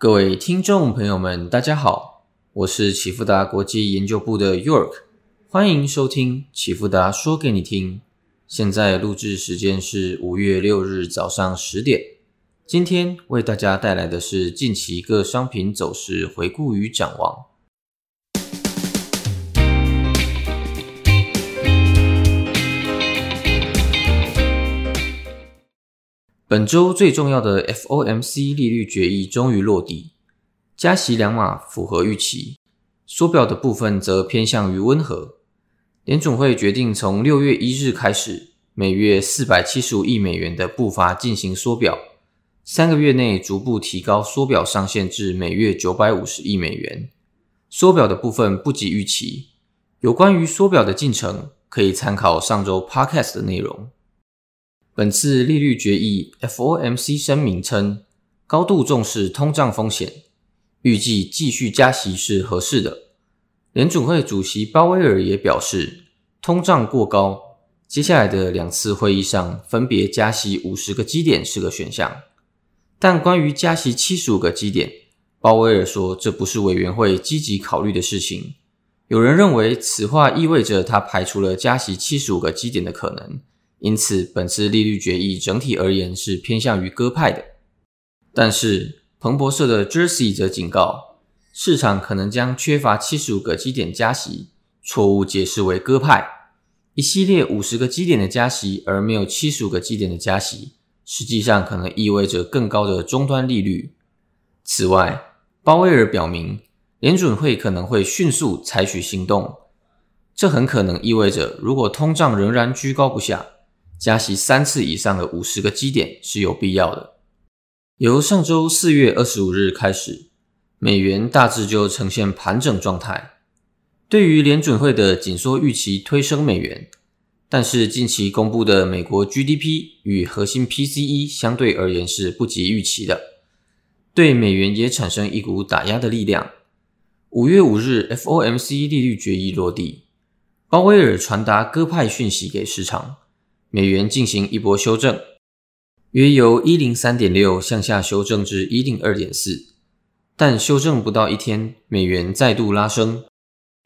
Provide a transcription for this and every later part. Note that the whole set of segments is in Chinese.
各位听众朋友们，大家好，我是启富达国际研究部的 York，欢迎收听启富达说给你听。现在录制时间是五月六日早上十点。今天为大家带来的是近期各商品走势回顾与展望。本周最重要的 FOMC 利率决议终于落地，加息两码符合预期，缩表的部分则偏向于温和。联总会决定从六月一日开始，每月四百七十五亿美元的步伐进行缩表，三个月内逐步提高缩表上限至每月九百五十亿美元。缩表的部分不及预期，有关于缩表的进程，可以参考上周 Podcast 的内容。本次利率决议，FOMC 声明称高度重视通胀风险，预计继续加息是合适的。联准会主席鲍威尔也表示，通胀过高，接下来的两次会议上分别加息五十个基点是个选项。但关于加息七十五个基点，鲍威尔说这不是委员会积极考虑的事情。有人认为此话意味着他排除了加息七十五个基点的可能。因此，本次利率决议整体而言是偏向于鸽派的。但是，彭博社的 Jersey 则警告，市场可能将缺乏七十五个基点加息错误解释为鸽派。一系列五十个基点的加息，而没有七十五个基点的加息，实际上可能意味着更高的终端利率。此外，鲍威尔表明，联准会可能会迅速采取行动，这很可能意味着，如果通胀仍然居高不下。加息三次以上的五十个基点是有必要的。由上周四月二十五日开始，美元大致就呈现盘整状态。对于联准会的紧缩预期推升美元，但是近期公布的美国 GDP 与核心 PCE 相对而言是不及预期的，对美元也产生一股打压的力量。五月五日 FOMC 利率决议落地，鲍威尔传达鸽派讯息给市场。美元进行一波修正，约由一零三点六向下修正至一零二点四，但修正不到一天，美元再度拉升。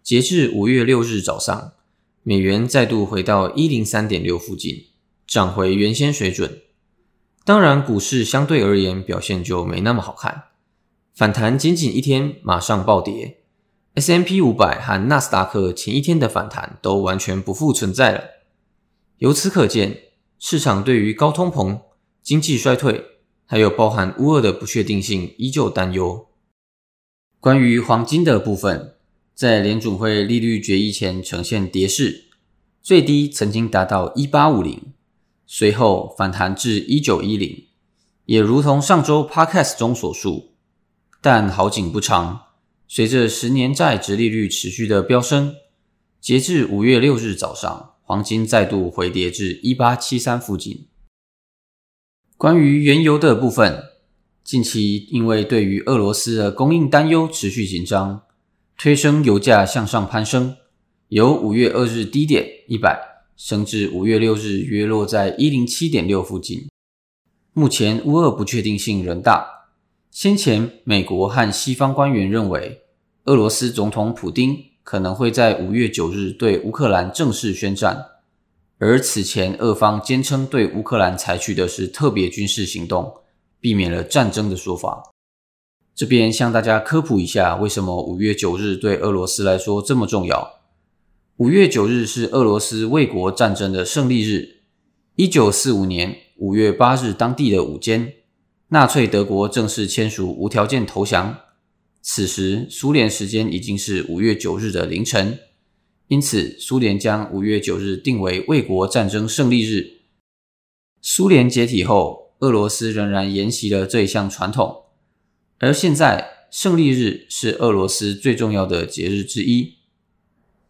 截至五月六日早上，美元再度回到一零三点六附近，涨回原先水准。当然，股市相对而言表现就没那么好看，反弹仅仅一天马上暴跌，S M P 五百和纳斯达克前一天的反弹都完全不复存在了。由此可见，市场对于高通膨、经济衰退，还有包含乌俄的不确定性依旧担忧。关于黄金的部分，在联准会利率决议前呈现跌势，最低曾经达到一八五零，随后反弹至一九一零，也如同上周 Podcast 中所述。但好景不长，随着十年债值利率持续的飙升，截至五月六日早上。黄金再度回跌至一八七三附近。关于原油的部分，近期因为对于俄罗斯的供应担忧持续紧张，推升油价向上攀升，由五月二日低点一百升至五月六日约落在一零七点六附近。目前乌俄不确定性仍大。先前美国和西方官员认为，俄罗斯总统普丁。可能会在五月九日对乌克兰正式宣战，而此前俄方坚称对乌克兰采取的是特别军事行动，避免了战争的说法。这边向大家科普一下，为什么五月九日对俄罗斯来说这么重要？五月九日是俄罗斯卫国战争的胜利日。一九四五年五月八日当地的午间，纳粹德国正式签署无条件投降。此时，苏联时间已经是五月九日的凌晨，因此苏联将五月九日定为卫国战争胜利日。苏联解体后，俄罗斯仍然沿袭了这一项传统，而现在胜利日是俄罗斯最重要的节日之一。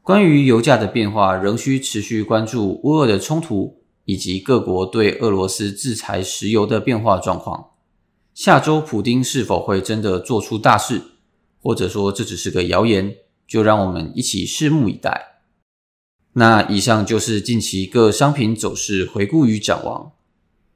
关于油价的变化，仍需持续关注乌俄的冲突以及各国对俄罗斯制裁石油的变化状况。下周，普京是否会真的做出大事？或者说这只是个谣言，就让我们一起拭目以待。那以上就是近期各商品走势回顾与展望。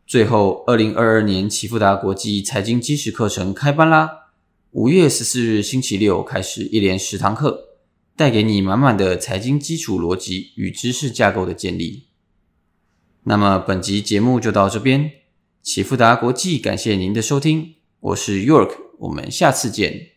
最后，二零二二年启富达国际财经基石课程开班啦！五月十四日星期六开始一连十堂课，带给你满满的财经基础逻辑与知识架构的建立。那么本集节目就到这边，启富达国际感谢您的收听，我是 York，我们下次见。